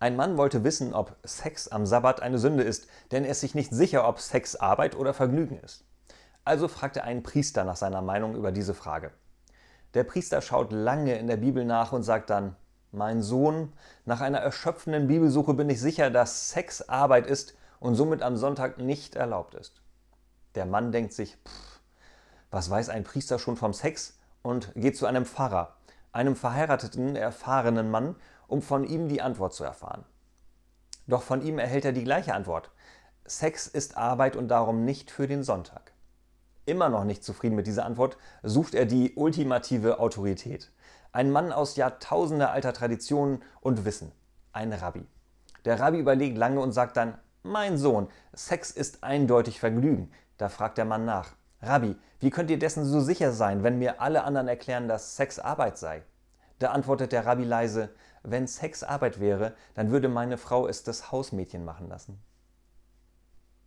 Ein Mann wollte wissen, ob Sex am Sabbat eine Sünde ist, denn er ist sich nicht sicher, ob Sex Arbeit oder Vergnügen ist. Also fragt er einen Priester nach seiner Meinung über diese Frage. Der Priester schaut lange in der Bibel nach und sagt dann, mein Sohn, nach einer erschöpfenden Bibelsuche bin ich sicher, dass Sex Arbeit ist und somit am Sonntag nicht erlaubt ist. Der Mann denkt sich, pff, was weiß ein Priester schon vom Sex und geht zu einem Pfarrer, einem verheirateten, erfahrenen Mann um von ihm die Antwort zu erfahren. Doch von ihm erhält er die gleiche Antwort. Sex ist Arbeit und darum nicht für den Sonntag. Immer noch nicht zufrieden mit dieser Antwort, sucht er die ultimative Autorität. Ein Mann aus Jahrtausende alter Tradition und Wissen. Ein Rabbi. Der Rabbi überlegt lange und sagt dann, mein Sohn, Sex ist eindeutig Vergnügen. Da fragt der Mann nach, Rabbi, wie könnt ihr dessen so sicher sein, wenn mir alle anderen erklären, dass Sex Arbeit sei? Da antwortet der Rabbi leise, wenn Sex Arbeit wäre, dann würde meine Frau es das Hausmädchen machen lassen.